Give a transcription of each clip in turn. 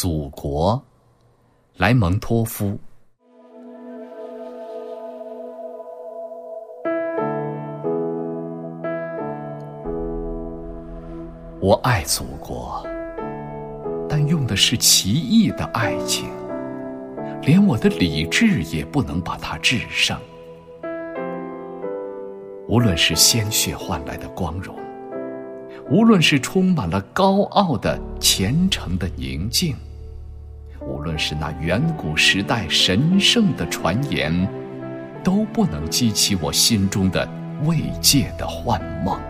祖国，莱蒙托夫。我爱祖国，但用的是奇异的爱情，连我的理智也不能把它制胜。无论是鲜血换来的光荣，无论是充满了高傲的虔诚的宁静，无论是那远古时代神圣的传言，都不能激起我心中的慰藉的幻梦。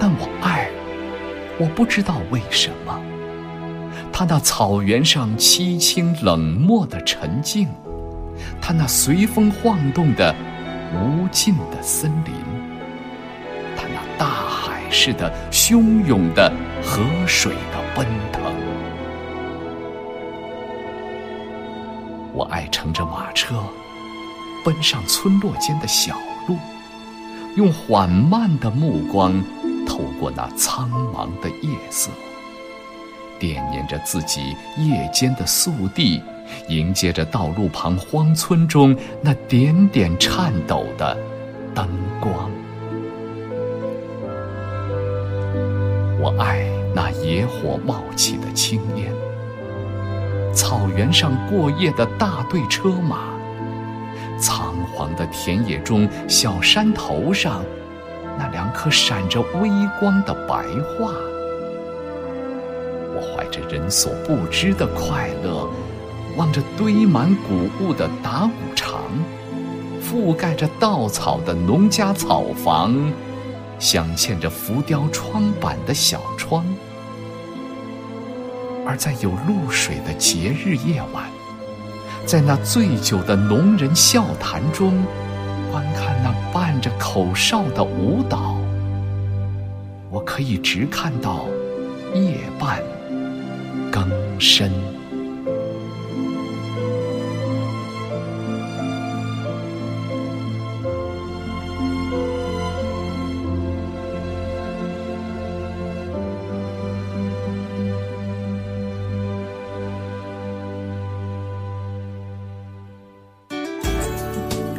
但我爱，我不知道为什么。他那草原上凄清冷漠的沉静，他那随风晃动的无尽的森林，他那大海似的汹涌的河水的奔腾。我爱乘着马车，奔上村落间的小路，用缓慢的目光。透过那苍茫的夜色，惦念着自己夜间的宿地，迎接着道路旁荒村中那点点颤抖的灯光。我爱那野火冒起的青烟，草原上过夜的大队车马，苍黄的田野中小山头上。那两颗闪着微光的白桦，我怀着人所不知的快乐，望着堆满谷物的打谷场，覆盖着稻草的农家草房，镶嵌着浮雕窗板的小窗，而在有露水的节日夜晚，在那醉酒的农人笑谈中。观看那伴着口哨的舞蹈，我可以直看到夜半更深。